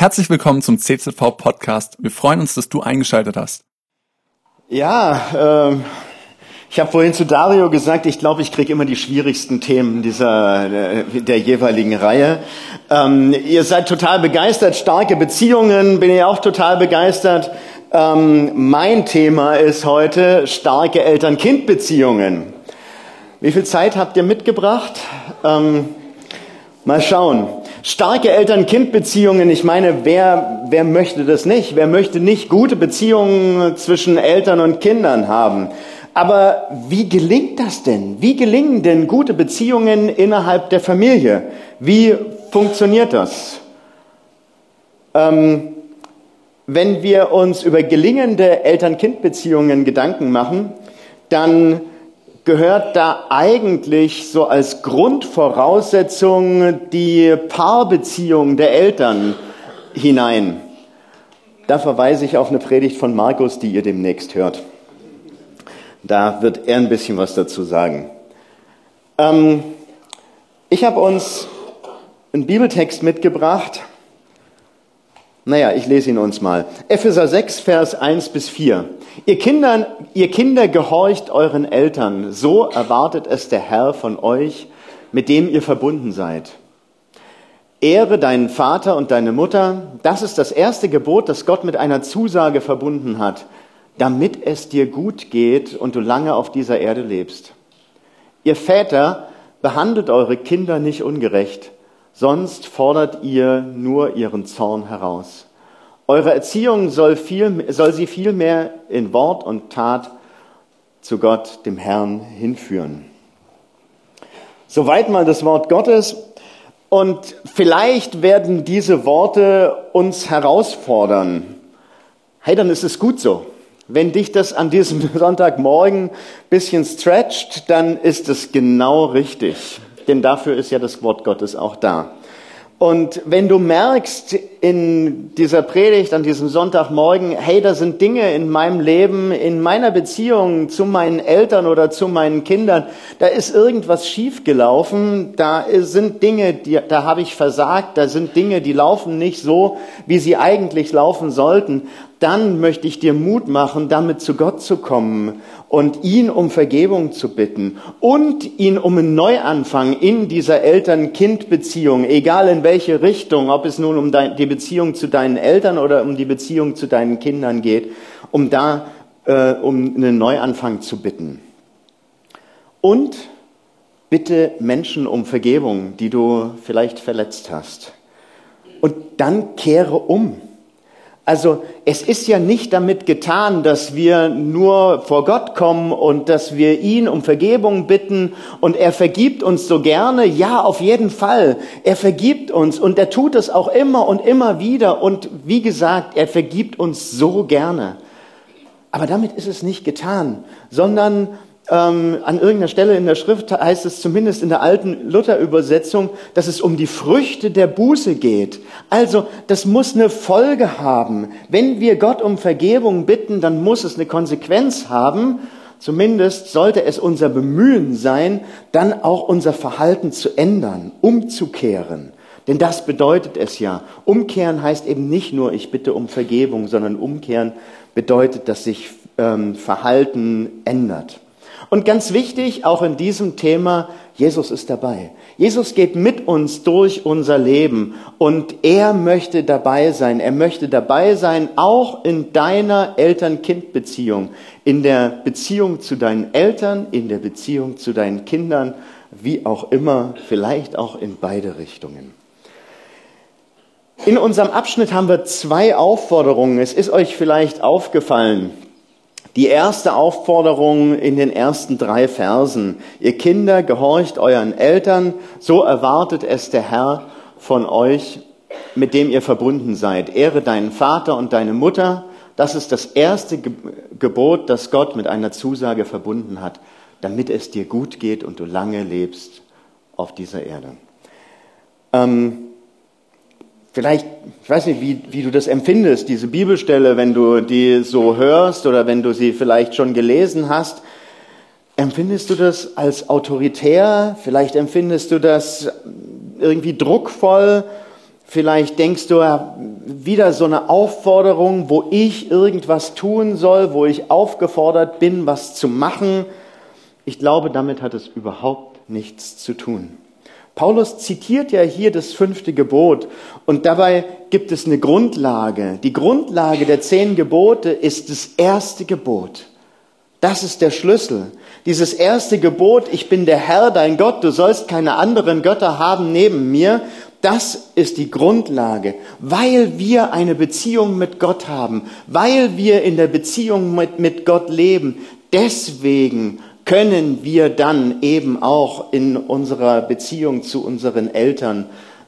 Herzlich willkommen zum CZV Podcast. Wir freuen uns, dass du eingeschaltet hast. Ja, ähm, ich habe vorhin zu Dario gesagt, ich glaube, ich kriege immer die schwierigsten Themen dieser äh, der jeweiligen Reihe. Ähm, ihr seid total begeistert, starke Beziehungen, bin ich auch total begeistert. Ähm, mein Thema ist heute starke Eltern-Kind-Beziehungen. Wie viel Zeit habt ihr mitgebracht? Ähm, mal schauen. Starke Eltern-Kind-Beziehungen, ich meine, wer, wer möchte das nicht? Wer möchte nicht gute Beziehungen zwischen Eltern und Kindern haben? Aber wie gelingt das denn? Wie gelingen denn gute Beziehungen innerhalb der Familie? Wie funktioniert das? Ähm, wenn wir uns über gelingende Eltern-Kind-Beziehungen Gedanken machen, dann gehört da eigentlich so als Grundvoraussetzung die Paarbeziehung der Eltern hinein. Da verweise ich auf eine Predigt von Markus, die ihr demnächst hört. Da wird er ein bisschen was dazu sagen. Ähm, ich habe uns einen Bibeltext mitgebracht. Naja, ich lese ihn uns mal. Epheser 6, Vers 1 bis 4. Ihr, Kindern, ihr Kinder gehorcht euren Eltern, so erwartet es der Herr von euch, mit dem ihr verbunden seid. Ehre deinen Vater und deine Mutter, das ist das erste Gebot, das Gott mit einer Zusage verbunden hat, damit es dir gut geht und du lange auf dieser Erde lebst. Ihr Väter, behandelt eure Kinder nicht ungerecht, sonst fordert ihr nur ihren Zorn heraus. Eure Erziehung soll, viel, soll sie vielmehr in Wort und Tat zu Gott, dem Herrn, hinführen. Soweit mal das Wort Gottes. Und vielleicht werden diese Worte uns herausfordern. Hey, dann ist es gut so. Wenn dich das an diesem Sonntagmorgen bisschen stretcht, dann ist es genau richtig. Denn dafür ist ja das Wort Gottes auch da. Und wenn du merkst in dieser Predigt an diesem Sonntagmorgen, hey, da sind Dinge in meinem Leben, in meiner Beziehung zu meinen Eltern oder zu meinen Kindern, da ist irgendwas schiefgelaufen, da sind Dinge, die, da habe ich versagt, da sind Dinge, die laufen nicht so, wie sie eigentlich laufen sollten, dann möchte ich dir Mut machen, damit zu Gott zu kommen und ihn um Vergebung zu bitten und ihn um einen Neuanfang in dieser Eltern-Kind-Beziehung, egal in welche Richtung, ob es nun um die Beziehung zu deinen Eltern oder um die Beziehung zu deinen Kindern geht, um da äh, um einen Neuanfang zu bitten. Und bitte Menschen um Vergebung, die du vielleicht verletzt hast. Und dann kehre um. Also es ist ja nicht damit getan, dass wir nur vor Gott kommen und dass wir ihn um Vergebung bitten und er vergibt uns so gerne. Ja, auf jeden Fall. Er vergibt uns und er tut es auch immer und immer wieder. Und wie gesagt, er vergibt uns so gerne. Aber damit ist es nicht getan, sondern ähm, an irgendeiner Stelle in der Schrift heißt es zumindest in der alten Luther-Übersetzung, dass es um die Früchte der Buße geht. Also das muss eine Folge haben. Wenn wir Gott um Vergebung bitten, dann muss es eine Konsequenz haben. Zumindest sollte es unser Bemühen sein, dann auch unser Verhalten zu ändern, umzukehren. Denn das bedeutet es ja. Umkehren heißt eben nicht nur, ich bitte um Vergebung, sondern umkehren bedeutet, dass sich ähm, Verhalten ändert. Und ganz wichtig, auch in diesem Thema, Jesus ist dabei. Jesus geht mit uns durch unser Leben und er möchte dabei sein. Er möchte dabei sein, auch in deiner Eltern-Kind-Beziehung, in der Beziehung zu deinen Eltern, in der Beziehung zu deinen Kindern, wie auch immer, vielleicht auch in beide Richtungen. In unserem Abschnitt haben wir zwei Aufforderungen. Es ist euch vielleicht aufgefallen. Die erste Aufforderung in den ersten drei Versen. Ihr Kinder, gehorcht euren Eltern, so erwartet es der Herr von euch, mit dem ihr verbunden seid. Ehre deinen Vater und deine Mutter. Das ist das erste Gebot, das Gott mit einer Zusage verbunden hat, damit es dir gut geht und du lange lebst auf dieser Erde. Ähm, Vielleicht, ich weiß nicht, wie, wie du das empfindest, diese Bibelstelle, wenn du die so hörst oder wenn du sie vielleicht schon gelesen hast. Empfindest du das als autoritär? Vielleicht empfindest du das irgendwie druckvoll? Vielleicht denkst du, wieder so eine Aufforderung, wo ich irgendwas tun soll, wo ich aufgefordert bin, was zu machen. Ich glaube, damit hat es überhaupt nichts zu tun. Paulus zitiert ja hier das fünfte Gebot und dabei gibt es eine Grundlage. Die Grundlage der zehn Gebote ist das erste Gebot. Das ist der Schlüssel. Dieses erste Gebot, ich bin der Herr, dein Gott, du sollst keine anderen Götter haben neben mir, das ist die Grundlage, weil wir eine Beziehung mit Gott haben, weil wir in der Beziehung mit, mit Gott leben. Deswegen können wir dann eben auch in unserer Beziehung zu unseren Eltern,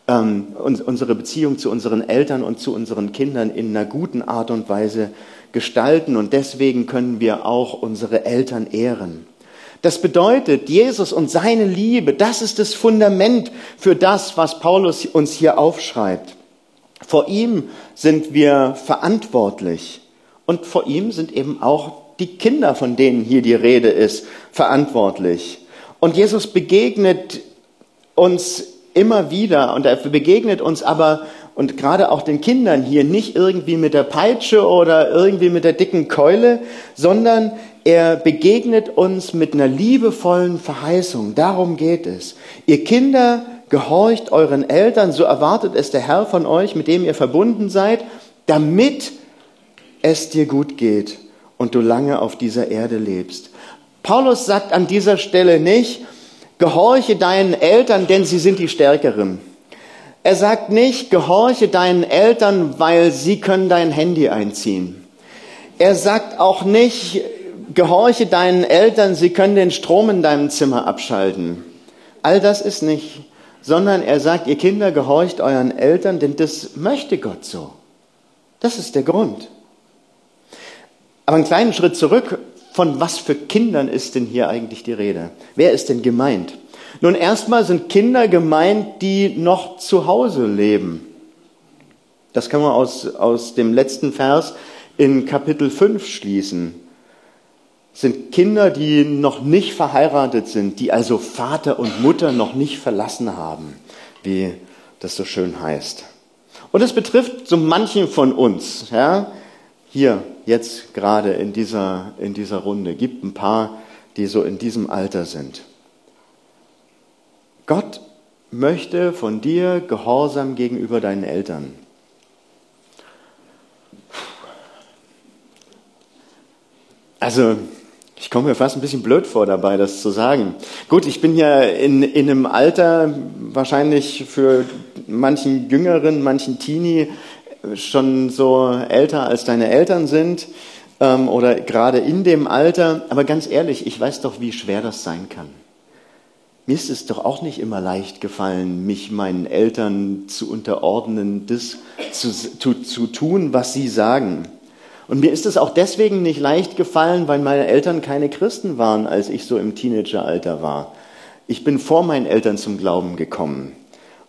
ähm, unsere Beziehung zu unseren Eltern und zu unseren Kindern in einer guten Art und Weise gestalten und deswegen können wir auch unsere Eltern ehren. Das bedeutet, Jesus und seine Liebe, das ist das Fundament für das, was Paulus uns hier aufschreibt. Vor ihm sind wir verantwortlich und vor ihm sind eben auch die Kinder, von denen hier die Rede ist, verantwortlich. Und Jesus begegnet uns immer wieder und er begegnet uns aber und gerade auch den Kindern hier nicht irgendwie mit der Peitsche oder irgendwie mit der dicken Keule, sondern er begegnet uns mit einer liebevollen Verheißung. Darum geht es. Ihr Kinder, gehorcht euren Eltern, so erwartet es der Herr von euch, mit dem ihr verbunden seid, damit es dir gut geht und du lange auf dieser Erde lebst. Paulus sagt an dieser Stelle nicht, gehorche deinen Eltern, denn sie sind die Stärkeren. Er sagt nicht, gehorche deinen Eltern, weil sie können dein Handy einziehen. Er sagt auch nicht, gehorche deinen Eltern, sie können den Strom in deinem Zimmer abschalten. All das ist nicht, sondern er sagt, ihr Kinder, gehorcht euren Eltern, denn das möchte Gott so. Das ist der Grund. Aber einen kleinen Schritt zurück, von was für Kindern ist denn hier eigentlich die Rede? Wer ist denn gemeint? Nun, erstmal sind Kinder gemeint, die noch zu Hause leben. Das kann man aus, aus dem letzten Vers in Kapitel 5 schließen. Sind Kinder, die noch nicht verheiratet sind, die also Vater und Mutter noch nicht verlassen haben, wie das so schön heißt. Und es betrifft so manchen von uns. Ja? Hier, jetzt gerade in dieser, in dieser Runde. Gibt ein paar, die so in diesem Alter sind. Gott möchte von dir Gehorsam gegenüber deinen Eltern. Also, ich komme mir fast ein bisschen blöd vor dabei, das zu sagen. Gut, ich bin ja in, in einem Alter, wahrscheinlich für manchen Jüngeren, manchen Teenie, schon so älter als deine Eltern sind ähm, oder gerade in dem Alter. Aber ganz ehrlich, ich weiß doch, wie schwer das sein kann. Mir ist es doch auch nicht immer leicht gefallen, mich meinen Eltern zu unterordnen, das zu, zu, zu tun, was sie sagen. Und mir ist es auch deswegen nicht leicht gefallen, weil meine Eltern keine Christen waren, als ich so im Teenageralter war. Ich bin vor meinen Eltern zum Glauben gekommen.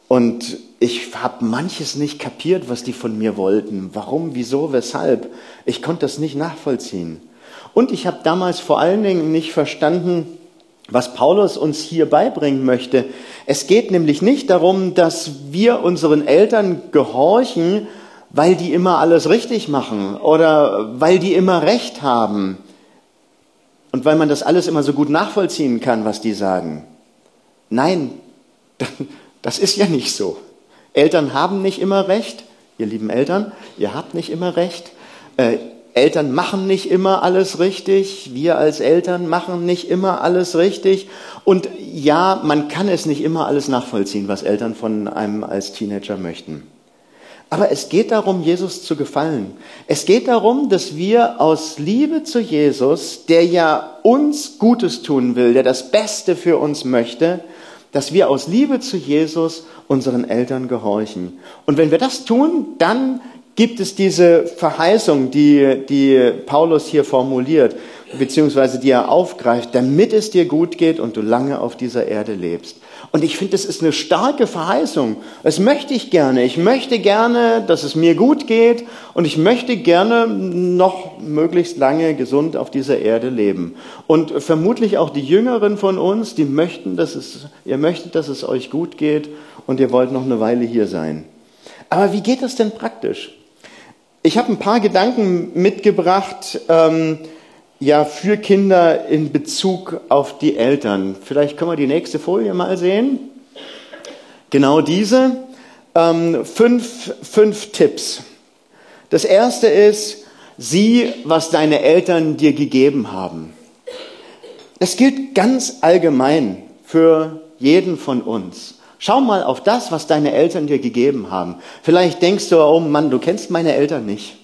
Und ich habe manches nicht kapiert, was die von mir wollten. Warum, wieso, weshalb? Ich konnte das nicht nachvollziehen. Und ich habe damals vor allen Dingen nicht verstanden, was Paulus uns hier beibringen möchte. Es geht nämlich nicht darum, dass wir unseren Eltern gehorchen, weil die immer alles richtig machen oder weil die immer recht haben und weil man das alles immer so gut nachvollziehen kann, was die sagen. Nein, Das ist ja nicht so. Eltern haben nicht immer recht. Ihr lieben Eltern, ihr habt nicht immer recht. Äh, Eltern machen nicht immer alles richtig. Wir als Eltern machen nicht immer alles richtig. Und ja, man kann es nicht immer alles nachvollziehen, was Eltern von einem als Teenager möchten. Aber es geht darum, Jesus zu gefallen. Es geht darum, dass wir aus Liebe zu Jesus, der ja uns Gutes tun will, der das Beste für uns möchte, dass wir aus Liebe zu Jesus unseren Eltern gehorchen. Und wenn wir das tun, dann gibt es diese Verheißung, die, die Paulus hier formuliert, beziehungsweise die er aufgreift, damit es dir gut geht und du lange auf dieser Erde lebst. Und ich finde, das ist eine starke Verheißung. Das möchte ich gerne. Ich möchte gerne, dass es mir gut geht und ich möchte gerne noch möglichst lange gesund auf dieser Erde leben. Und vermutlich auch die Jüngeren von uns, die möchten, dass es, ihr möchtet, dass es euch gut geht und ihr wollt noch eine Weile hier sein. Aber wie geht das denn praktisch? Ich habe ein paar Gedanken mitgebracht, ähm, ja, für Kinder in Bezug auf die Eltern. Vielleicht können wir die nächste Folie mal sehen. Genau diese. Ähm, fünf, fünf Tipps. Das erste ist, sieh, was deine Eltern dir gegeben haben. Das gilt ganz allgemein für jeden von uns. Schau mal auf das, was deine Eltern dir gegeben haben. Vielleicht denkst du, oh Mann, du kennst meine Eltern nicht.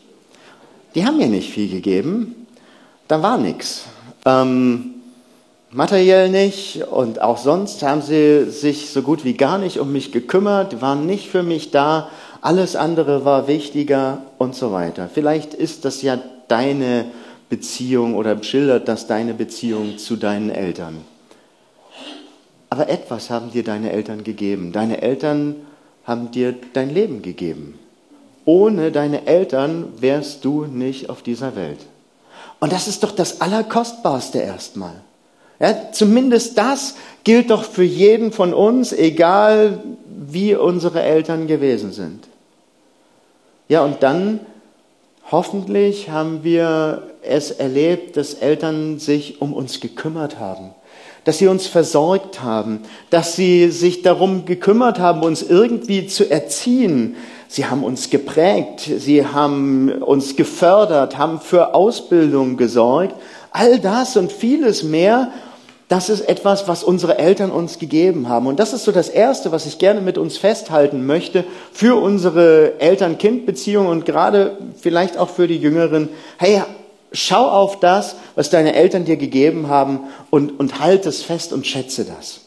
Die haben mir nicht viel gegeben. Da war nichts. Ähm, materiell nicht und auch sonst haben sie sich so gut wie gar nicht um mich gekümmert, waren nicht für mich da. Alles andere war wichtiger und so weiter. Vielleicht ist das ja deine Beziehung oder schildert das deine Beziehung zu deinen Eltern. Aber etwas haben dir deine Eltern gegeben. Deine Eltern haben dir dein Leben gegeben. Ohne deine Eltern wärst du nicht auf dieser Welt. Und das ist doch das Allerkostbarste erstmal. Ja, zumindest das gilt doch für jeden von uns, egal wie unsere Eltern gewesen sind. Ja, und dann hoffentlich haben wir es erlebt, dass Eltern sich um uns gekümmert haben, dass sie uns versorgt haben, dass sie sich darum gekümmert haben, uns irgendwie zu erziehen. Sie haben uns geprägt, sie haben uns gefördert, haben für Ausbildung gesorgt. All das und vieles mehr, das ist etwas, was unsere Eltern uns gegeben haben. Und das ist so das Erste, was ich gerne mit uns festhalten möchte für unsere Eltern-Kind-Beziehung und gerade vielleicht auch für die Jüngeren. Hey, Schau auf das, was deine Eltern dir gegeben haben und, und halt es fest und schätze das.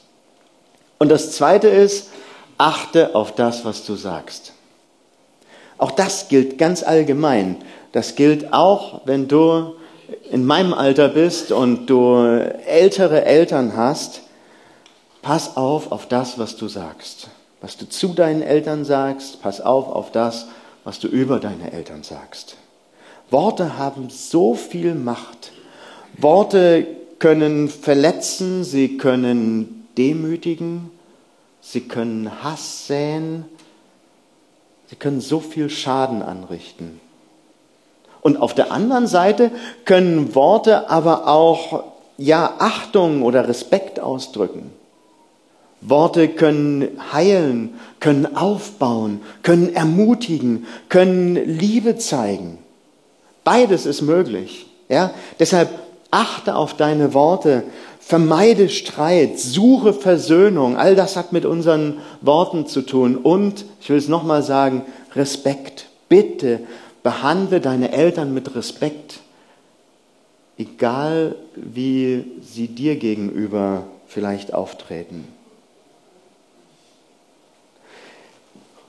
Und das Zweite ist, achte auf das, was du sagst. Auch das gilt ganz allgemein. Das gilt auch, wenn du in meinem Alter bist und du ältere Eltern hast. Pass auf auf das, was du sagst. Was du zu deinen Eltern sagst, pass auf auf das, was du über deine Eltern sagst. Worte haben so viel Macht. Worte können verletzen, sie können demütigen, sie können Hass säen, sie können so viel Schaden anrichten. Und auf der anderen Seite können Worte aber auch ja Achtung oder Respekt ausdrücken. Worte können heilen, können aufbauen, können ermutigen, können Liebe zeigen. Beides ist möglich. Ja? Deshalb achte auf deine Worte, vermeide Streit, suche Versöhnung. All das hat mit unseren Worten zu tun. Und, ich will es nochmal sagen, Respekt. Bitte behandle deine Eltern mit Respekt, egal wie sie dir gegenüber vielleicht auftreten.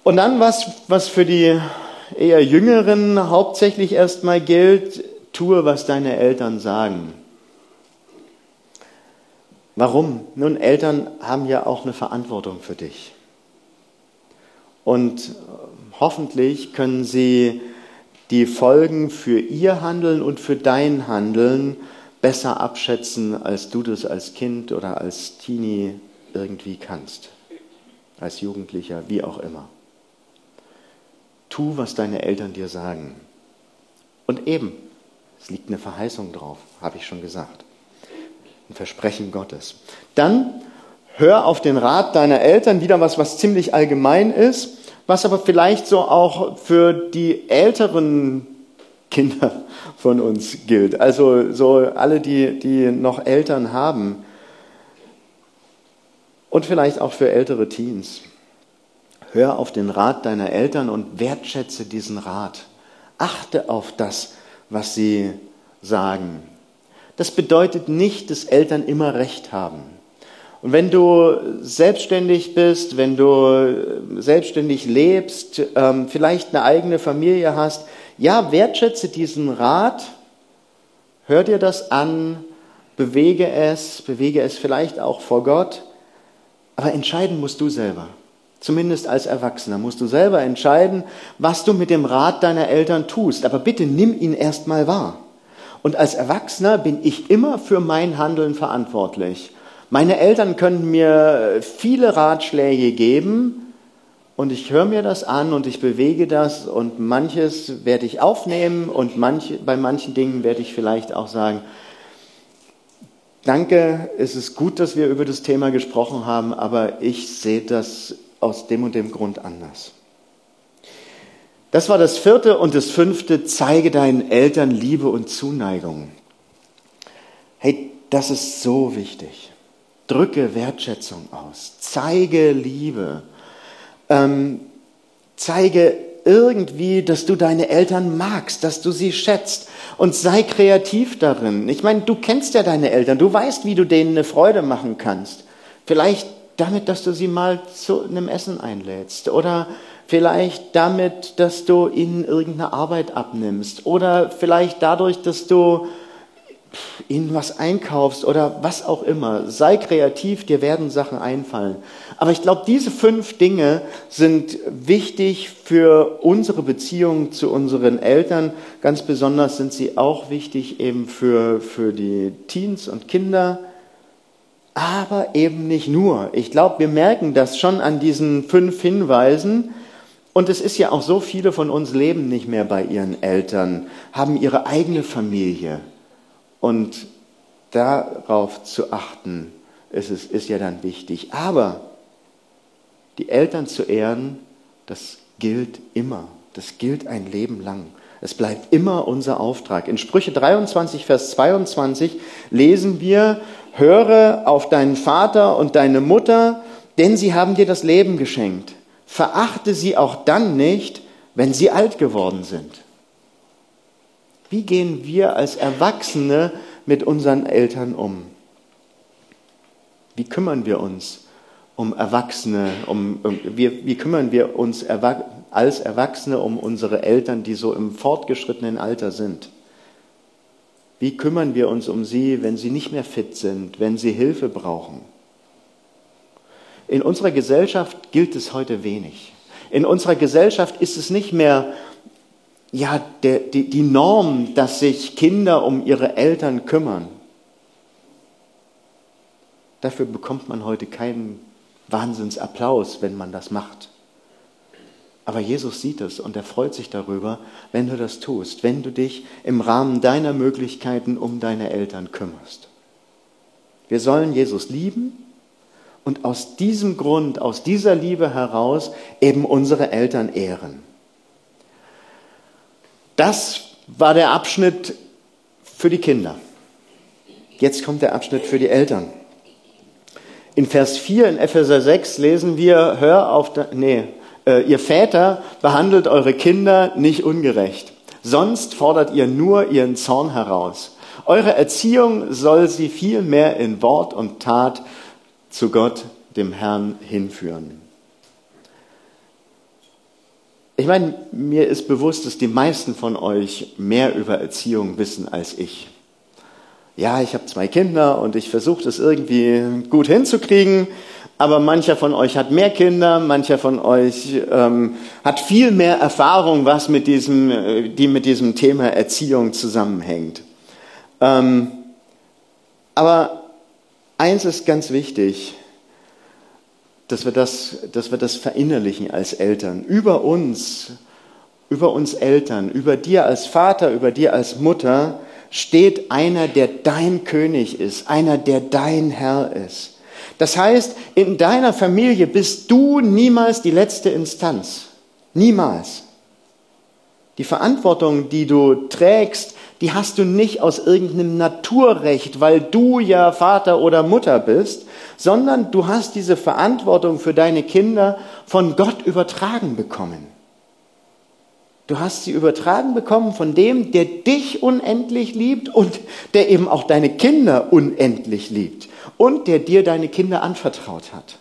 Und dann was, was für die eher Jüngeren hauptsächlich erstmal gilt, tue, was deine Eltern sagen. Warum? Nun, Eltern haben ja auch eine Verantwortung für dich. Und äh, hoffentlich können sie die Folgen für ihr Handeln und für dein Handeln besser abschätzen, als du das als Kind oder als Teenie irgendwie kannst. Als Jugendlicher, wie auch immer. Tu, was deine Eltern dir sagen. Und eben, es liegt eine Verheißung drauf, habe ich schon gesagt. Ein Versprechen Gottes. Dann hör auf den Rat deiner Eltern, wieder was, was ziemlich allgemein ist, was aber vielleicht so auch für die älteren Kinder von uns gilt. Also so alle, die, die noch Eltern haben. Und vielleicht auch für ältere Teens. Hör auf den Rat deiner Eltern und wertschätze diesen Rat. Achte auf das, was sie sagen. Das bedeutet nicht, dass Eltern immer recht haben. Und wenn du selbstständig bist, wenn du selbstständig lebst, ähm, vielleicht eine eigene Familie hast, ja, wertschätze diesen Rat, hör dir das an, bewege es, bewege es vielleicht auch vor Gott, aber entscheiden musst du selber. Zumindest als Erwachsener musst du selber entscheiden, was du mit dem Rat deiner Eltern tust. Aber bitte nimm ihn erstmal wahr. Und als Erwachsener bin ich immer für mein Handeln verantwortlich. Meine Eltern können mir viele Ratschläge geben und ich höre mir das an und ich bewege das und manches werde ich aufnehmen und manche, bei manchen Dingen werde ich vielleicht auch sagen, danke, es ist gut, dass wir über das Thema gesprochen haben, aber ich sehe das aus dem und dem Grund anders. Das war das vierte und das fünfte, zeige deinen Eltern Liebe und Zuneigung. Hey, das ist so wichtig. Drücke Wertschätzung aus, zeige Liebe, ähm, zeige irgendwie, dass du deine Eltern magst, dass du sie schätzt und sei kreativ darin. Ich meine, du kennst ja deine Eltern, du weißt, wie du denen eine Freude machen kannst. Vielleicht damit, dass du sie mal zu einem Essen einlädst oder vielleicht damit, dass du ihnen irgendeine Arbeit abnimmst oder vielleicht dadurch, dass du ihnen was einkaufst oder was auch immer. Sei kreativ, dir werden Sachen einfallen. Aber ich glaube, diese fünf Dinge sind wichtig für unsere Beziehung zu unseren Eltern. Ganz besonders sind sie auch wichtig eben für, für die Teens und Kinder. Aber eben nicht nur. Ich glaube, wir merken das schon an diesen fünf Hinweisen. Und es ist ja auch so, viele von uns leben nicht mehr bei ihren Eltern, haben ihre eigene Familie und darauf zu achten, ist, es, ist ja dann wichtig. Aber die Eltern zu ehren, das gilt immer. Das gilt ein Leben lang. Es bleibt immer unser Auftrag. In Sprüche 23, Vers 22 lesen wir, höre auf deinen Vater und deine Mutter, denn sie haben dir das Leben geschenkt. Verachte sie auch dann nicht, wenn sie alt geworden sind. Wie gehen wir als Erwachsene mit unseren Eltern um? Wie kümmern wir uns um Erwachsene? Um, um wie, wie, kümmern wir uns Erwa als Erwachsene um unsere Eltern, die so im fortgeschrittenen Alter sind? Wie kümmern wir uns um sie, wenn sie nicht mehr fit sind, wenn sie Hilfe brauchen? In unserer Gesellschaft gilt es heute wenig. In unserer Gesellschaft ist es nicht mehr ja, der, die, die Norm, dass sich Kinder um ihre Eltern kümmern. Dafür bekommt man heute keinen Wahnsinnsapplaus, wenn man das macht. Aber Jesus sieht es und er freut sich darüber, wenn du das tust, wenn du dich im Rahmen deiner Möglichkeiten um deine Eltern kümmerst. Wir sollen Jesus lieben und aus diesem Grund, aus dieser Liebe heraus eben unsere Eltern ehren. Das war der Abschnitt für die Kinder. Jetzt kommt der Abschnitt für die Eltern. In Vers 4 in Epheser 6 lesen wir, hör auf, nee, äh, ihr Väter behandelt eure Kinder nicht ungerecht. Sonst fordert ihr nur ihren Zorn heraus. Eure Erziehung soll sie vielmehr in Wort und Tat zu Gott, dem Herrn, hinführen. Ich meine, mir ist bewusst, dass die meisten von euch mehr über Erziehung wissen als ich. Ja, ich habe zwei Kinder und ich versuche das irgendwie gut hinzukriegen, aber mancher von euch hat mehr Kinder, mancher von euch ähm, hat viel mehr Erfahrung, was mit diesem, äh, die mit diesem Thema Erziehung zusammenhängt. Ähm, aber eins ist ganz wichtig, dass wir das, dass wir das verinnerlichen als Eltern. Über uns, über uns Eltern, über dir als Vater, über dir als Mutter steht einer, der dein König ist, einer, der dein Herr ist. Das heißt, in deiner Familie bist du niemals die letzte Instanz. Niemals. Die Verantwortung, die du trägst, die hast du nicht aus irgendeinem Naturrecht, weil du ja Vater oder Mutter bist, sondern du hast diese Verantwortung für deine Kinder von Gott übertragen bekommen. Du hast sie übertragen bekommen von dem, der dich unendlich liebt und der eben auch deine Kinder unendlich liebt und der dir deine Kinder anvertraut hat.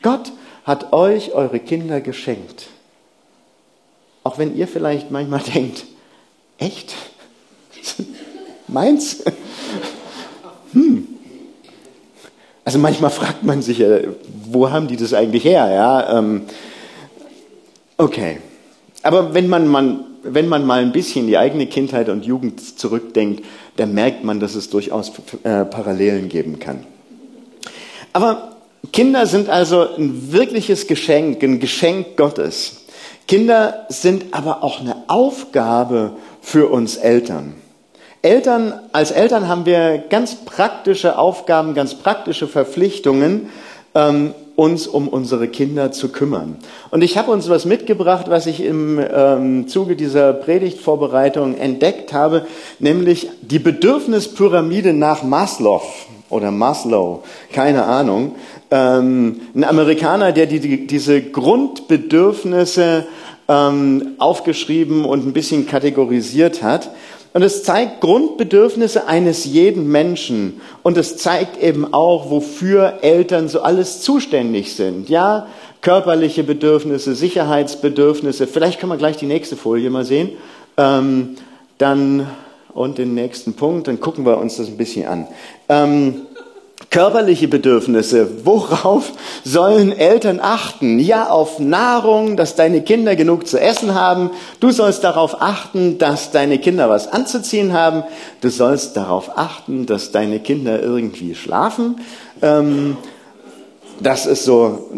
Gott hat euch eure Kinder geschenkt. Auch wenn ihr vielleicht manchmal denkt, echt? Meins? Hm. Also manchmal fragt man sich, wo haben die das eigentlich her? Ja, ähm, okay. Aber wenn man, man, wenn man mal ein bisschen die eigene Kindheit und Jugend zurückdenkt, dann merkt man, dass es durchaus äh, Parallelen geben kann. Aber Kinder sind also ein wirkliches Geschenk, ein Geschenk Gottes. Kinder sind aber auch eine Aufgabe für uns Eltern. Eltern, als Eltern haben wir ganz praktische Aufgaben, ganz praktische Verpflichtungen, ähm, uns um unsere Kinder zu kümmern. Und ich habe uns was mitgebracht, was ich im ähm, Zuge dieser Predigtvorbereitung entdeckt habe, nämlich die Bedürfnispyramide nach Maslow oder Maslow, keine Ahnung. Ähm, ein Amerikaner, der die, die, diese Grundbedürfnisse ähm, aufgeschrieben und ein bisschen kategorisiert hat. Und es zeigt Grundbedürfnisse eines jeden Menschen. Und es zeigt eben auch, wofür Eltern so alles zuständig sind. Ja, körperliche Bedürfnisse, Sicherheitsbedürfnisse. Vielleicht können wir gleich die nächste Folie mal sehen. Ähm, dann und den nächsten Punkt, dann gucken wir uns das ein bisschen an. Ähm, Körperliche Bedürfnisse. Worauf sollen Eltern achten? Ja, auf Nahrung, dass deine Kinder genug zu essen haben. Du sollst darauf achten, dass deine Kinder was anzuziehen haben. Du sollst darauf achten, dass deine Kinder irgendwie schlafen. Ähm, das ist so,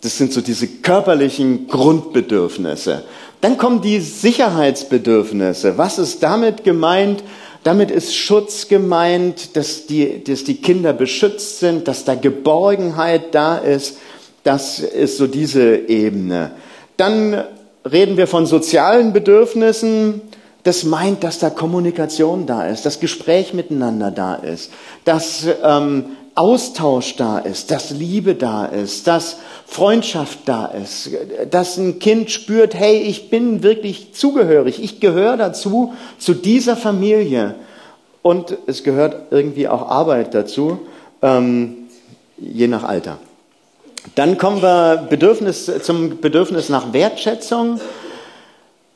das sind so diese körperlichen Grundbedürfnisse. Dann kommen die Sicherheitsbedürfnisse. Was ist damit gemeint? Damit ist Schutz gemeint, dass die, dass die Kinder beschützt sind, dass da Geborgenheit da ist. Das ist so diese Ebene. Dann reden wir von sozialen Bedürfnissen. Das meint, dass da Kommunikation da ist, dass Gespräch miteinander da ist, dass ähm, Austausch da ist, dass Liebe da ist, dass Freundschaft da ist, dass ein Kind spürt, hey, ich bin wirklich zugehörig, ich gehöre dazu, zu dieser Familie. Und es gehört irgendwie auch Arbeit dazu, ähm, je nach Alter. Dann kommen wir Bedürfnis, zum Bedürfnis nach Wertschätzung.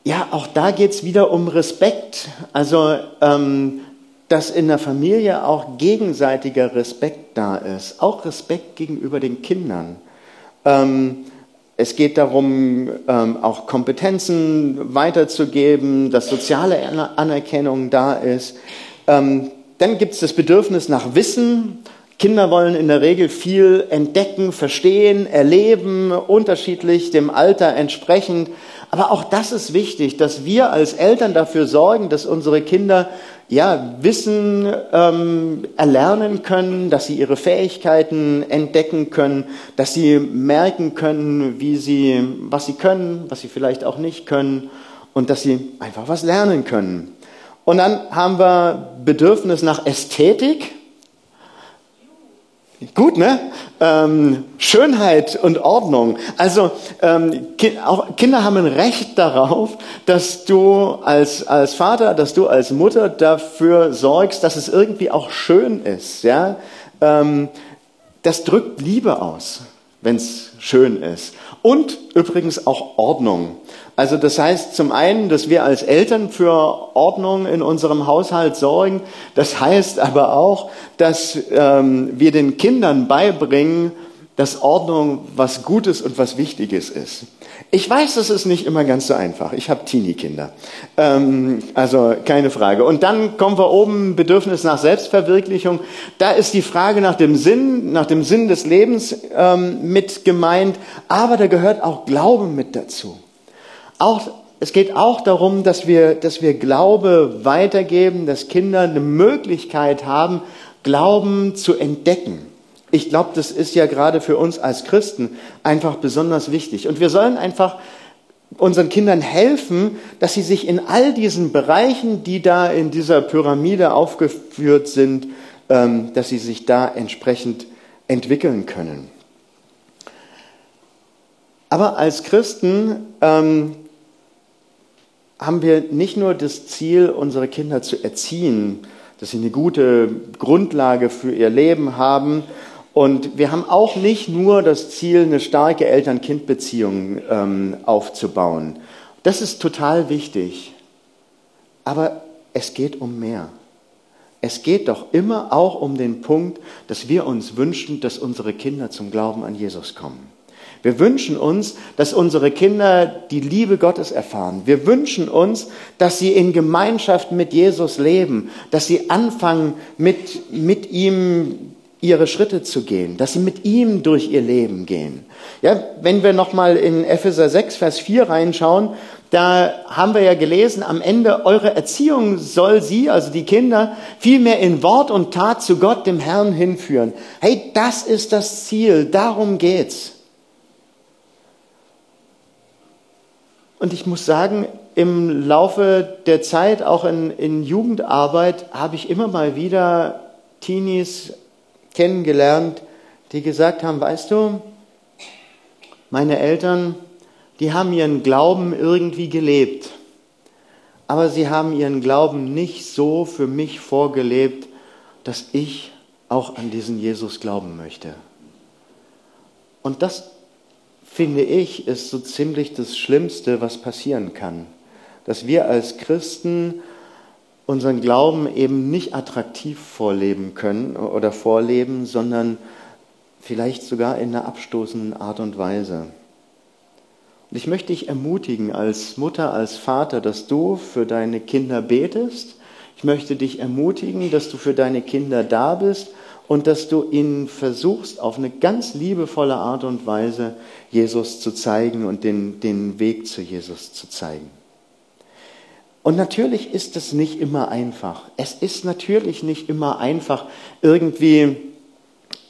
Ja, auch da geht es wieder um Respekt. Also ähm, dass in der Familie auch gegenseitiger Respekt da ist, auch Respekt gegenüber den Kindern. Ähm, es geht darum, ähm, auch Kompetenzen weiterzugeben, dass soziale Anerkennung da ist. Ähm, dann gibt es das Bedürfnis nach Wissen. Kinder wollen in der Regel viel entdecken, verstehen, erleben, unterschiedlich dem Alter entsprechend. Aber auch das ist wichtig, dass wir als Eltern dafür sorgen, dass unsere Kinder ja, Wissen ähm, erlernen können, dass sie ihre Fähigkeiten entdecken können, dass sie merken können, wie sie, was sie können, was sie vielleicht auch nicht können und dass sie einfach was lernen können. Und dann haben wir Bedürfnis nach Ästhetik. Gut, ne? Ähm, Schönheit und Ordnung. Also ähm, ki auch Kinder haben ein Recht darauf, dass du als, als Vater, dass du als Mutter dafür sorgst, dass es irgendwie auch schön ist. Ja? Ähm, das drückt Liebe aus, wenn es schön ist. Und übrigens auch Ordnung. Also das heißt zum einen, dass wir als Eltern für Ordnung in unserem Haushalt sorgen. Das heißt aber auch, dass ähm, wir den Kindern beibringen, dass Ordnung was Gutes und was Wichtiges ist. Ich weiß, das ist nicht immer ganz so einfach. Ich habe Teenie-Kinder. Ähm, also keine Frage. Und dann kommen wir oben, Bedürfnis nach Selbstverwirklichung. Da ist die Frage nach dem Sinn, nach dem Sinn des Lebens ähm, mit gemeint. Aber da gehört auch Glauben mit dazu. Auch, es geht auch darum, dass wir, dass wir Glaube weitergeben, dass Kinder eine Möglichkeit haben, Glauben zu entdecken. Ich glaube, das ist ja gerade für uns als Christen einfach besonders wichtig. Und wir sollen einfach unseren Kindern helfen, dass sie sich in all diesen Bereichen, die da in dieser Pyramide aufgeführt sind, ähm, dass sie sich da entsprechend entwickeln können. Aber als Christen ähm, haben wir nicht nur das Ziel, unsere Kinder zu erziehen, dass sie eine gute Grundlage für ihr Leben haben. Und wir haben auch nicht nur das Ziel, eine starke Eltern-Kind-Beziehung ähm, aufzubauen. Das ist total wichtig. Aber es geht um mehr. Es geht doch immer auch um den Punkt, dass wir uns wünschen, dass unsere Kinder zum Glauben an Jesus kommen. Wir wünschen uns, dass unsere Kinder die Liebe Gottes erfahren. Wir wünschen uns, dass sie in Gemeinschaft mit Jesus leben, dass sie anfangen, mit, mit ihm ihre Schritte zu gehen, dass sie mit ihm durch ihr Leben gehen. Ja, wenn wir nochmal in Epheser 6, Vers 4 reinschauen, da haben wir ja gelesen, am Ende eure Erziehung soll sie, also die Kinder, vielmehr in Wort und Tat zu Gott, dem Herrn, hinführen. Hey, das ist das Ziel, darum geht's. Und ich muss sagen, im Laufe der Zeit, auch in, in Jugendarbeit, habe ich immer mal wieder Teenies kennengelernt, die gesagt haben, weißt du, meine Eltern, die haben ihren Glauben irgendwie gelebt, aber sie haben ihren Glauben nicht so für mich vorgelebt, dass ich auch an diesen Jesus glauben möchte. Und das, finde ich, ist so ziemlich das Schlimmste, was passieren kann. Dass wir als Christen unseren Glauben eben nicht attraktiv vorleben können oder vorleben, sondern vielleicht sogar in einer abstoßenden Art und Weise. Und ich möchte dich ermutigen als Mutter, als Vater, dass du für deine Kinder betest. Ich möchte dich ermutigen, dass du für deine Kinder da bist und dass du ihnen versuchst, auf eine ganz liebevolle Art und Weise Jesus zu zeigen und den, den Weg zu Jesus zu zeigen. Und natürlich ist es nicht immer einfach. Es ist natürlich nicht immer einfach, irgendwie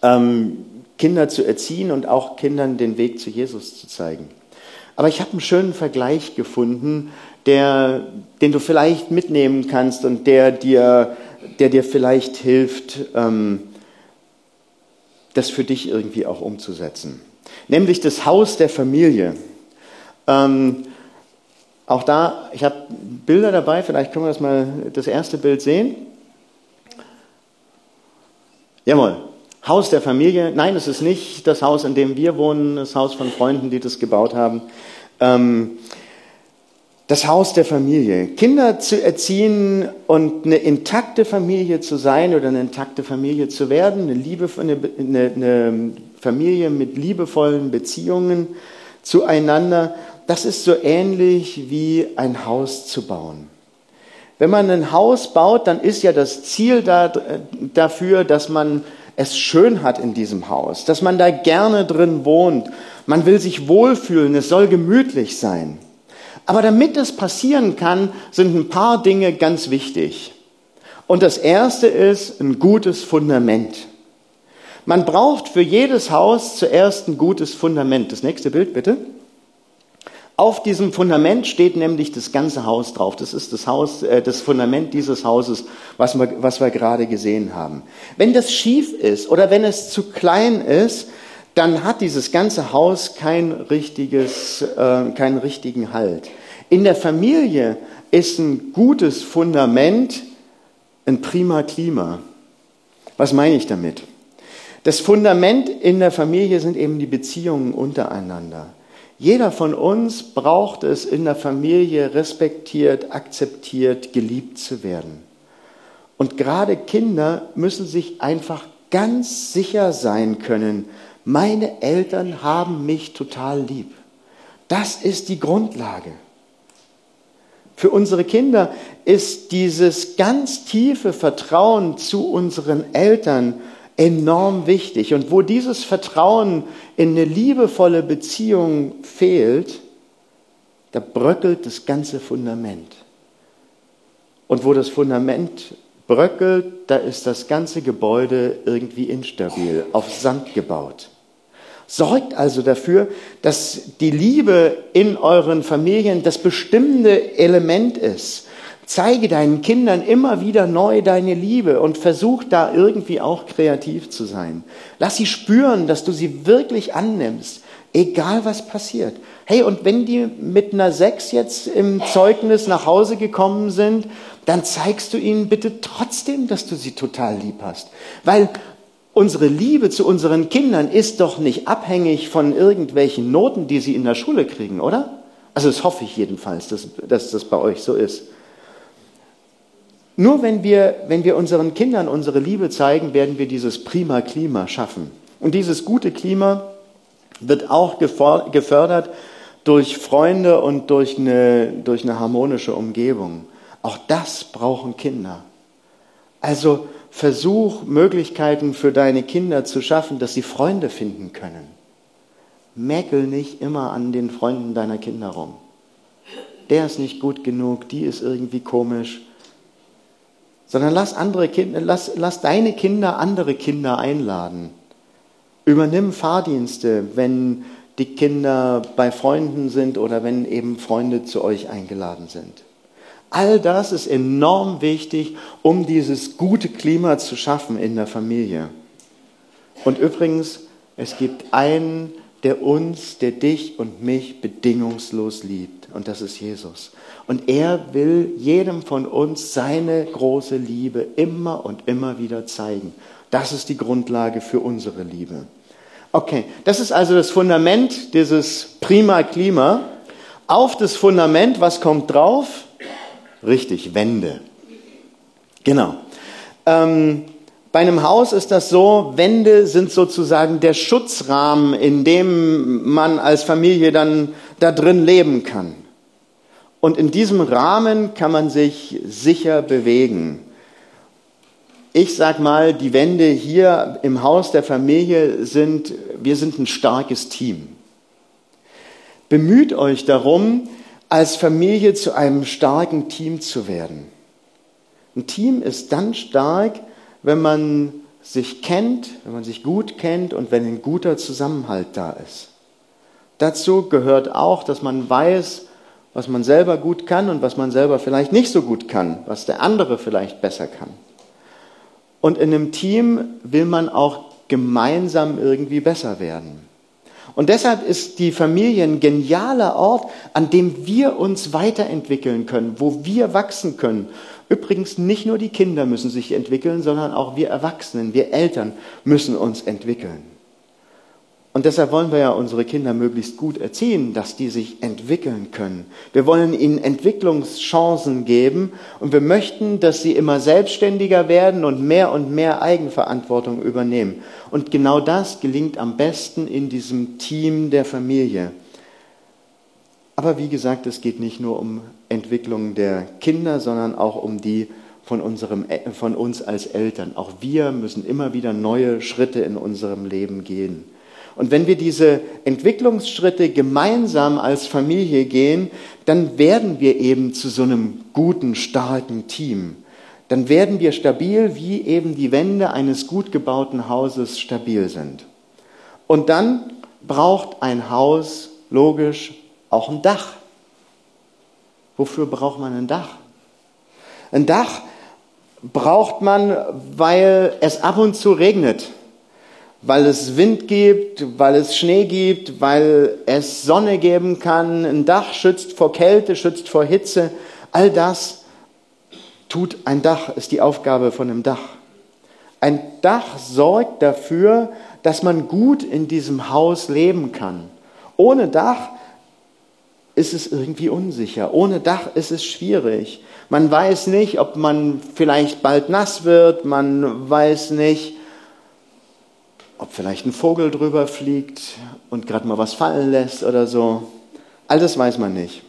ähm, Kinder zu erziehen und auch Kindern den Weg zu Jesus zu zeigen. Aber ich habe einen schönen Vergleich gefunden, der, den du vielleicht mitnehmen kannst und der dir, der dir vielleicht hilft, ähm, das für dich irgendwie auch umzusetzen. Nämlich das Haus der Familie. Ähm, auch da, ich habe Bilder dabei, vielleicht können wir das mal das erste Bild sehen. Jawohl, Haus der Familie. Nein, es ist nicht das Haus, in dem wir wohnen, das Haus von Freunden, die das gebaut haben. Ähm, das Haus der Familie. Kinder zu erziehen und eine intakte Familie zu sein oder eine intakte Familie zu werden, eine, Liebe, eine, eine, eine Familie mit liebevollen Beziehungen zueinander das ist so ähnlich wie ein Haus zu bauen. Wenn man ein Haus baut, dann ist ja das Ziel da, dafür, dass man es schön hat in diesem Haus, dass man da gerne drin wohnt. Man will sich wohlfühlen, es soll gemütlich sein. Aber damit das passieren kann, sind ein paar Dinge ganz wichtig. Und das erste ist ein gutes Fundament. Man braucht für jedes Haus zuerst ein gutes Fundament. Das nächste Bild bitte. Auf diesem Fundament steht nämlich das ganze Haus drauf. Das ist das Haus, äh, das Fundament dieses Hauses, was wir, was wir gerade gesehen haben. Wenn das schief ist oder wenn es zu klein ist, dann hat dieses ganze Haus kein richtiges, äh, keinen richtigen Halt. In der Familie ist ein gutes Fundament ein prima Klima. Was meine ich damit? Das Fundament in der Familie sind eben die Beziehungen untereinander. Jeder von uns braucht es in der Familie respektiert, akzeptiert, geliebt zu werden. Und gerade Kinder müssen sich einfach ganz sicher sein können, meine Eltern haben mich total lieb. Das ist die Grundlage. Für unsere Kinder ist dieses ganz tiefe Vertrauen zu unseren Eltern enorm wichtig. Und wo dieses Vertrauen in eine liebevolle Beziehung fehlt, da bröckelt das ganze Fundament. Und wo das Fundament bröckelt, da ist das ganze Gebäude irgendwie instabil, auf Sand gebaut. Sorgt also dafür, dass die Liebe in euren Familien das bestimmende Element ist Zeige deinen Kindern immer wieder neu deine Liebe und versuch da irgendwie auch kreativ zu sein. Lass sie spüren, dass du sie wirklich annimmst, egal was passiert. Hey, und wenn die mit einer Sechs jetzt im Zeugnis nach Hause gekommen sind, dann zeigst du ihnen bitte trotzdem, dass du sie total lieb hast. Weil unsere Liebe zu unseren Kindern ist doch nicht abhängig von irgendwelchen Noten, die sie in der Schule kriegen, oder? Also das hoffe ich jedenfalls, dass, dass das bei euch so ist. Nur wenn wir, wenn wir unseren Kindern unsere Liebe zeigen, werden wir dieses prima Klima schaffen. Und dieses gute Klima wird auch gefördert durch Freunde und durch eine, durch eine harmonische Umgebung. Auch das brauchen Kinder. Also versuch Möglichkeiten für deine Kinder zu schaffen, dass sie Freunde finden können. Mäkel nicht immer an den Freunden deiner Kinder rum. Der ist nicht gut genug, die ist irgendwie komisch. Sondern lass andere Kinder, lass, lass deine Kinder andere Kinder einladen. Übernimm Fahrdienste, wenn die Kinder bei Freunden sind oder wenn eben Freunde zu euch eingeladen sind. All das ist enorm wichtig, um dieses gute Klima zu schaffen in der Familie. Und übrigens, es gibt einen, der uns, der dich und mich bedingungslos liebt. Und das ist Jesus. Und er will jedem von uns seine große Liebe immer und immer wieder zeigen. Das ist die Grundlage für unsere Liebe. Okay, das ist also das Fundament dieses prima Klima. Auf das Fundament, was kommt drauf? Richtig, Wände. Genau. Ähm, bei einem Haus ist das so, Wände sind sozusagen der Schutzrahmen, in dem man als Familie dann da drin leben kann. Und in diesem Rahmen kann man sich sicher bewegen. Ich sag mal, die Wände hier im Haus der Familie sind, wir sind ein starkes Team. Bemüht euch darum, als Familie zu einem starken Team zu werden. Ein Team ist dann stark, wenn man sich kennt, wenn man sich gut kennt und wenn ein guter Zusammenhalt da ist. Dazu gehört auch, dass man weiß, was man selber gut kann und was man selber vielleicht nicht so gut kann, was der andere vielleicht besser kann. Und in einem Team will man auch gemeinsam irgendwie besser werden. Und deshalb ist die Familie ein genialer Ort, an dem wir uns weiterentwickeln können, wo wir wachsen können. Übrigens, nicht nur die Kinder müssen sich entwickeln, sondern auch wir Erwachsenen, wir Eltern müssen uns entwickeln. Und deshalb wollen wir ja unsere Kinder möglichst gut erziehen, dass die sich entwickeln können. Wir wollen ihnen Entwicklungschancen geben und wir möchten, dass sie immer selbstständiger werden und mehr und mehr Eigenverantwortung übernehmen. Und genau das gelingt am besten in diesem Team der Familie. Aber wie gesagt, es geht nicht nur um Entwicklung der Kinder, sondern auch um die von, unserem, von uns als Eltern. Auch wir müssen immer wieder neue Schritte in unserem Leben gehen. Und wenn wir diese Entwicklungsschritte gemeinsam als Familie gehen, dann werden wir eben zu so einem guten, starken Team. Dann werden wir stabil, wie eben die Wände eines gut gebauten Hauses stabil sind. Und dann braucht ein Haus logisch auch ein Dach. Wofür braucht man ein Dach? Ein Dach braucht man, weil es ab und zu regnet weil es Wind gibt, weil es Schnee gibt, weil es Sonne geben kann. Ein Dach schützt vor Kälte, schützt vor Hitze. All das tut ein Dach, ist die Aufgabe von einem Dach. Ein Dach sorgt dafür, dass man gut in diesem Haus leben kann. Ohne Dach ist es irgendwie unsicher. Ohne Dach ist es schwierig. Man weiß nicht, ob man vielleicht bald nass wird. Man weiß nicht, ob vielleicht ein Vogel drüber fliegt und gerade mal was fallen lässt oder so. All das weiß man nicht.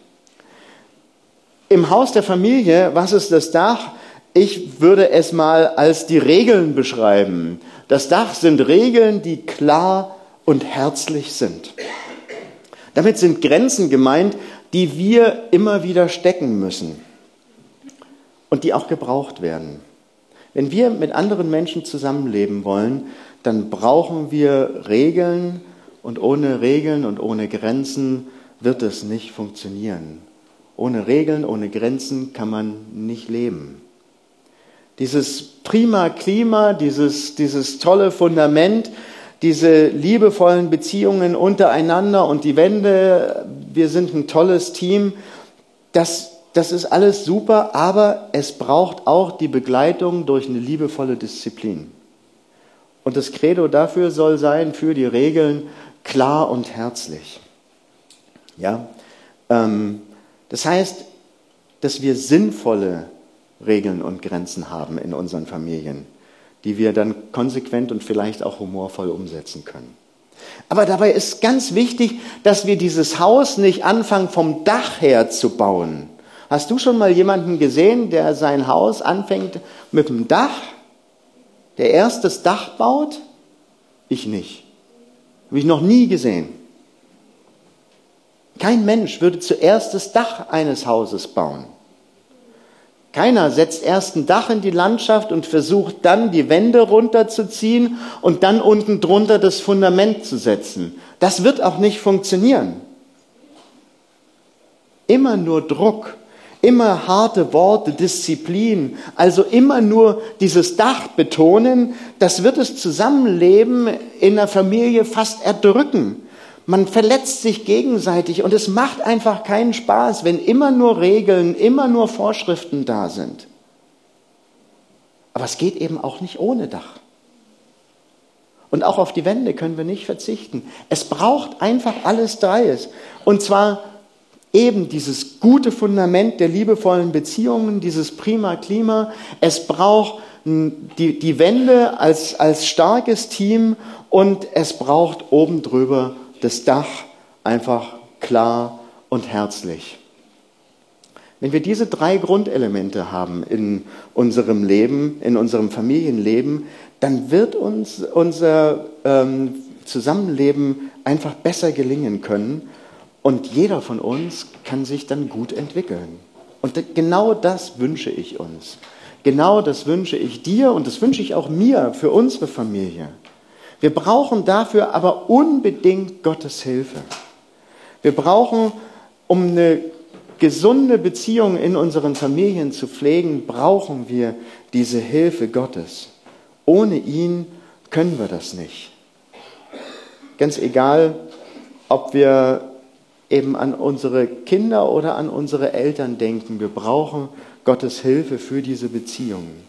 Im Haus der Familie, was ist das Dach? Ich würde es mal als die Regeln beschreiben. Das Dach sind Regeln, die klar und herzlich sind. Damit sind Grenzen gemeint, die wir immer wieder stecken müssen und die auch gebraucht werden. Wenn wir mit anderen Menschen zusammenleben wollen, dann brauchen wir Regeln und ohne Regeln und ohne Grenzen wird es nicht funktionieren. Ohne Regeln, ohne Grenzen kann man nicht leben. Dieses prima Klima, dieses, dieses tolle Fundament, diese liebevollen Beziehungen untereinander und die Wände, wir sind ein tolles Team, das, das ist alles super, aber es braucht auch die Begleitung durch eine liebevolle Disziplin. Und das Credo dafür soll sein, für die Regeln klar und herzlich. Ja, ähm, das heißt, dass wir sinnvolle Regeln und Grenzen haben in unseren Familien, die wir dann konsequent und vielleicht auch humorvoll umsetzen können. Aber dabei ist ganz wichtig, dass wir dieses Haus nicht anfangen, vom Dach her zu bauen, Hast du schon mal jemanden gesehen, der sein Haus anfängt mit dem Dach, der erst das Dach baut? Ich nicht. Habe ich noch nie gesehen. Kein Mensch würde zuerst das Dach eines Hauses bauen. Keiner setzt erst ein Dach in die Landschaft und versucht dann die Wände runterzuziehen und dann unten drunter das Fundament zu setzen. Das wird auch nicht funktionieren. Immer nur Druck, immer harte Worte, Disziplin, also immer nur dieses Dach betonen, das wird das Zusammenleben in der Familie fast erdrücken. Man verletzt sich gegenseitig und es macht einfach keinen Spaß, wenn immer nur Regeln, immer nur Vorschriften da sind. Aber es geht eben auch nicht ohne Dach. Und auch auf die Wände können wir nicht verzichten. Es braucht einfach alles Dreies. Und zwar eben dieses gute Fundament der liebevollen Beziehungen, dieses prima Klima. Es braucht die, die Wände als, als starkes Team und es braucht oben drüber das Dach einfach klar und herzlich. Wenn wir diese drei Grundelemente haben in unserem Leben, in unserem Familienleben, dann wird uns unser ähm, Zusammenleben einfach besser gelingen können und jeder von uns kann sich dann gut entwickeln. Und genau das wünsche ich uns. Genau das wünsche ich dir und das wünsche ich auch mir für unsere Familie. Wir brauchen dafür aber unbedingt Gottes Hilfe. Wir brauchen, um eine gesunde Beziehung in unseren Familien zu pflegen, brauchen wir diese Hilfe Gottes. Ohne ihn können wir das nicht. Ganz egal, ob wir eben an unsere Kinder oder an unsere Eltern denken, wir brauchen Gottes Hilfe für diese Beziehungen.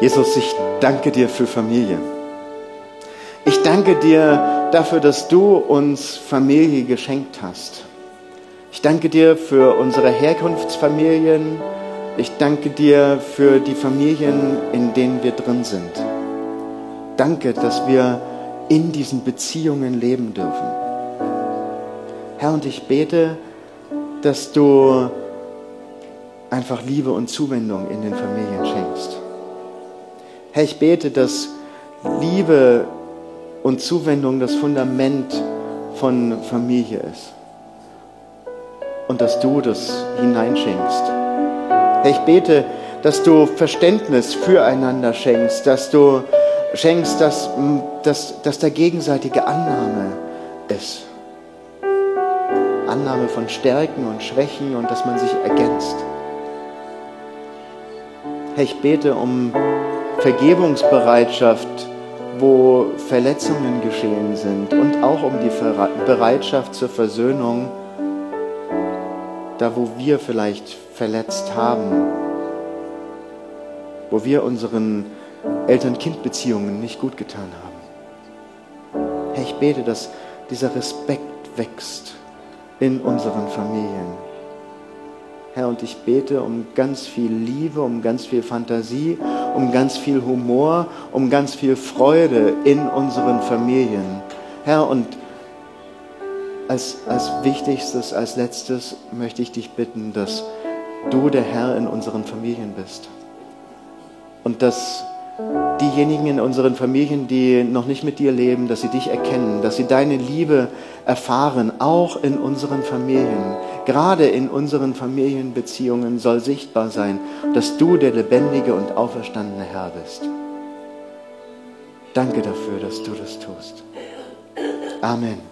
Jesus, ich danke dir für Familie. Ich danke dir dafür, dass du uns Familie geschenkt hast. Ich danke dir für unsere Herkunftsfamilien. Ich danke dir für die Familien, in denen wir drin sind. Danke, dass wir in diesen Beziehungen leben dürfen. Herr, und ich bete, dass du einfach Liebe und Zuwendung in den Familien schenkst. Herr, ich bete, dass Liebe und Zuwendung das Fundament von Familie ist. Und dass du das hineinschenkst. Herr, ich bete, dass du Verständnis füreinander schenkst, dass du schenkst, dass, dass, dass da gegenseitige Annahme ist. Annahme von Stärken und Schwächen und dass man sich ergänzt. Herr, ich bete um Vergebungsbereitschaft, wo Verletzungen geschehen sind und auch um die Bereitschaft zur Versöhnung, da wo wir vielleicht verletzt haben, wo wir unseren Eltern-Kind-Beziehungen nicht gut getan haben. Herr, ich bete, dass dieser Respekt wächst in unseren Familien. Herr, und ich bete um ganz viel Liebe, um ganz viel Fantasie, um ganz viel Humor, um ganz viel Freude in unseren Familien. Herr, und als, als Wichtigstes, als Letztes möchte ich dich bitten, dass du der Herr in unseren Familien bist. Und dass diejenigen in unseren Familien, die noch nicht mit dir leben, dass sie dich erkennen, dass sie deine Liebe erfahren, auch in unseren Familien. Gerade in unseren Familienbeziehungen soll sichtbar sein, dass du der lebendige und auferstandene Herr bist. Danke dafür, dass du das tust. Amen.